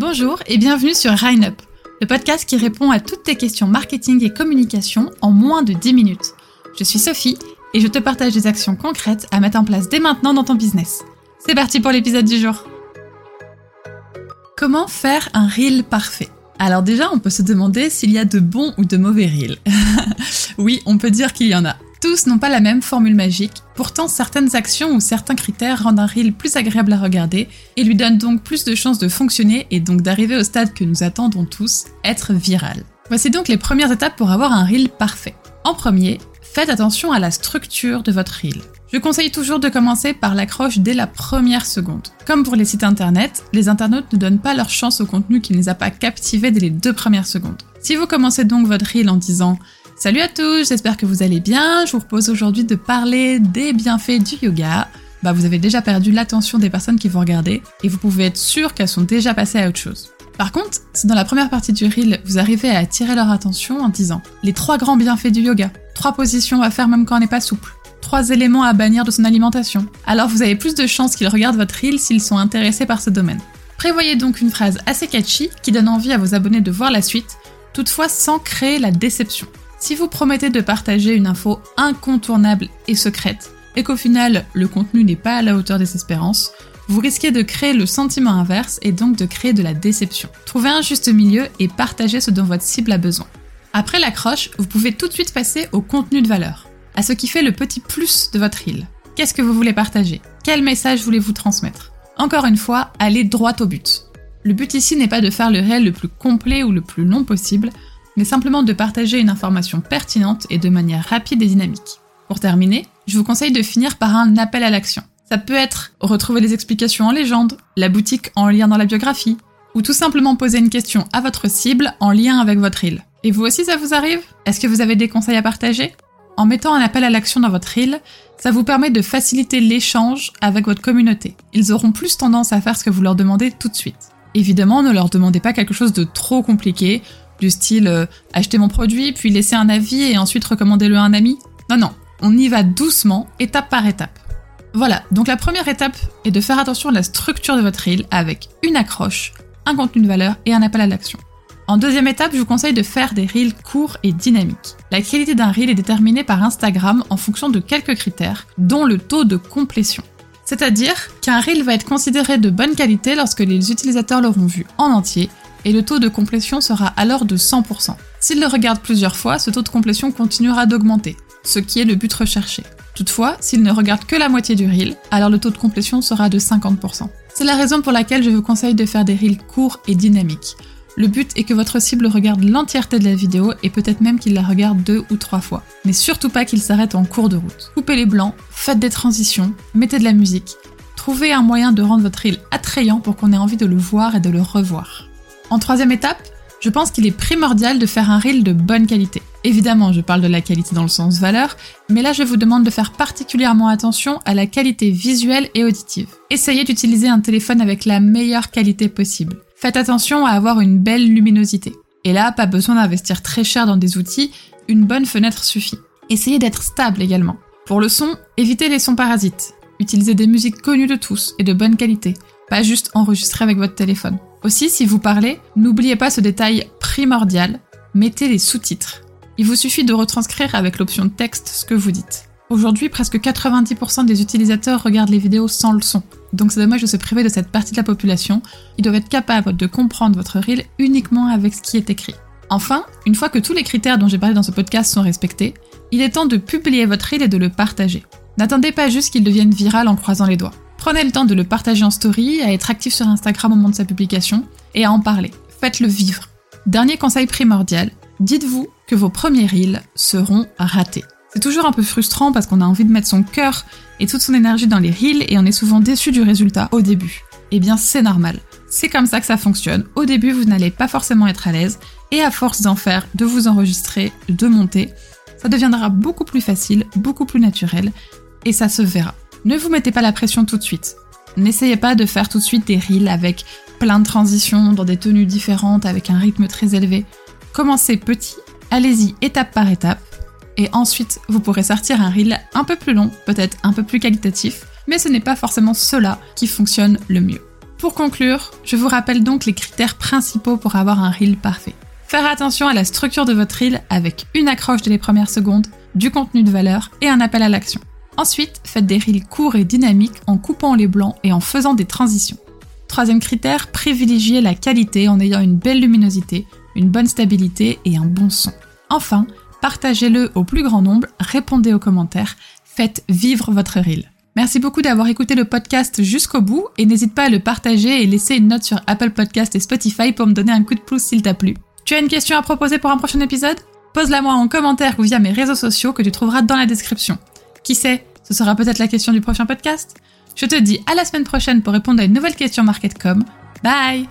Bonjour et bienvenue sur Rhine Up, le podcast qui répond à toutes tes questions marketing et communication en moins de 10 minutes. Je suis Sophie et je te partage des actions concrètes à mettre en place dès maintenant dans ton business. C'est parti pour l'épisode du jour. Comment faire un reel parfait? Alors déjà, on peut se demander s'il y a de bons ou de mauvais reels. oui, on peut dire qu'il y en a. Tous n'ont pas la même formule magique, pourtant certaines actions ou certains critères rendent un reel plus agréable à regarder et lui donnent donc plus de chances de fonctionner et donc d'arriver au stade que nous attendons tous, être viral. Voici donc les premières étapes pour avoir un reel parfait. En premier, faites attention à la structure de votre reel. Je conseille toujours de commencer par l'accroche dès la première seconde. Comme pour les sites internet, les internautes ne donnent pas leur chance au contenu qui ne les a pas captivés dès les deux premières secondes. Si vous commencez donc votre reel en disant Salut à tous, j'espère que vous allez bien, je vous propose aujourd'hui de parler des bienfaits du yoga, bah vous avez déjà perdu l'attention des personnes qui vous regardez et vous pouvez être sûr qu'elles sont déjà passées à autre chose. Par contre, si dans la première partie du reel, vous arrivez à attirer leur attention en disant les trois grands bienfaits du yoga, trois positions à faire même quand on n'est pas souple, trois éléments à bannir de son alimentation. Alors vous avez plus de chances qu'ils regardent votre reel s'ils sont intéressés par ce domaine. Prévoyez donc une phrase assez catchy qui donne envie à vos abonnés de voir la suite, toutefois sans créer la déception. Si vous promettez de partager une info incontournable et secrète, et qu'au final le contenu n'est pas à la hauteur des espérances, vous risquez de créer le sentiment inverse et donc de créer de la déception. Trouvez un juste milieu et partagez ce dont votre cible a besoin. Après l'accroche, vous pouvez tout de suite passer au contenu de valeur à ce qui fait le petit plus de votre reel. Qu'est-ce que vous voulez partager? Quel message voulez-vous transmettre? Encore une fois, allez droit au but. Le but ici n'est pas de faire le réel le plus complet ou le plus long possible, mais simplement de partager une information pertinente et de manière rapide et dynamique. Pour terminer, je vous conseille de finir par un appel à l'action. Ça peut être retrouver les explications en légende, la boutique en lien dans la biographie, ou tout simplement poser une question à votre cible en lien avec votre reel. Et vous aussi ça vous arrive? Est-ce que vous avez des conseils à partager? En mettant un appel à l'action dans votre reel, ça vous permet de faciliter l'échange avec votre communauté. Ils auront plus tendance à faire ce que vous leur demandez tout de suite. Évidemment, ne leur demandez pas quelque chose de trop compliqué, du style euh, acheter mon produit, puis laisser un avis et ensuite recommander-le à un ami. Non, non, on y va doucement, étape par étape. Voilà, donc la première étape est de faire attention à la structure de votre reel avec une accroche, un contenu de valeur et un appel à l'action. En deuxième étape, je vous conseille de faire des reels courts et dynamiques. La qualité d'un reel est déterminée par Instagram en fonction de quelques critères, dont le taux de complétion. C'est-à-dire qu'un reel va être considéré de bonne qualité lorsque les utilisateurs l'auront vu en entier, et le taux de complétion sera alors de 100%. S'ils le regardent plusieurs fois, ce taux de complétion continuera d'augmenter, ce qui est le but recherché. Toutefois, s'ils ne regardent que la moitié du reel, alors le taux de complétion sera de 50%. C'est la raison pour laquelle je vous conseille de faire des reels courts et dynamiques. Le but est que votre cible regarde l'entièreté de la vidéo et peut-être même qu'il la regarde deux ou trois fois. Mais surtout pas qu'il s'arrête en cours de route. Coupez les blancs, faites des transitions, mettez de la musique. Trouvez un moyen de rendre votre reel attrayant pour qu'on ait envie de le voir et de le revoir. En troisième étape, je pense qu'il est primordial de faire un reel de bonne qualité. Évidemment, je parle de la qualité dans le sens valeur, mais là je vous demande de faire particulièrement attention à la qualité visuelle et auditive. Essayez d'utiliser un téléphone avec la meilleure qualité possible. Faites attention à avoir une belle luminosité. Et là, pas besoin d'investir très cher dans des outils, une bonne fenêtre suffit. Essayez d'être stable également. Pour le son, évitez les sons parasites. Utilisez des musiques connues de tous et de bonne qualité, pas juste enregistrer avec votre téléphone. Aussi, si vous parlez, n'oubliez pas ce détail primordial, mettez les sous-titres. Il vous suffit de retranscrire avec l'option texte ce que vous dites. Aujourd'hui, presque 90% des utilisateurs regardent les vidéos sans le son. Donc c'est dommage de se priver de cette partie de la population. Ils doivent être capables de comprendre votre reel uniquement avec ce qui est écrit. Enfin, une fois que tous les critères dont j'ai parlé dans ce podcast sont respectés, il est temps de publier votre reel et de le partager. N'attendez pas juste qu'il devienne viral en croisant les doigts. Prenez le temps de le partager en story, à être actif sur Instagram au moment de sa publication et à en parler. Faites-le vivre. Dernier conseil primordial, dites-vous que vos premiers reels seront ratés. C'est toujours un peu frustrant parce qu'on a envie de mettre son cœur et toute son énergie dans les reels et on est souvent déçu du résultat au début. Eh bien, c'est normal. C'est comme ça que ça fonctionne. Au début, vous n'allez pas forcément être à l'aise et à force d'en faire, de vous enregistrer, de monter, ça deviendra beaucoup plus facile, beaucoup plus naturel et ça se verra. Ne vous mettez pas la pression tout de suite. N'essayez pas de faire tout de suite des reels avec plein de transitions, dans des tenues différentes, avec un rythme très élevé. Commencez petit, allez-y étape par étape et ensuite vous pourrez sortir un reel un peu plus long, peut-être un peu plus qualitatif, mais ce n'est pas forcément cela qui fonctionne le mieux. Pour conclure, je vous rappelle donc les critères principaux pour avoir un reel parfait. Faire attention à la structure de votre reel avec une accroche de les premières secondes, du contenu de valeur et un appel à l'action. Ensuite, faites des reels courts et dynamiques en coupant les blancs et en faisant des transitions. Troisième critère, privilégiez la qualité en ayant une belle luminosité, une bonne stabilité et un bon son. Enfin, partagez-le au plus grand nombre, répondez aux commentaires, faites vivre votre reel. Merci beaucoup d'avoir écouté le podcast jusqu'au bout et n'hésite pas à le partager et laisser une note sur Apple Podcast et Spotify pour me donner un coup de pouce s'il t'a plu. Tu as une question à proposer pour un prochain épisode? Pose-la moi en commentaire ou via mes réseaux sociaux que tu trouveras dans la description. Qui sait, ce sera peut-être la question du prochain podcast je te dis à la semaine prochaine pour répondre à une nouvelle question Marketcom. Bye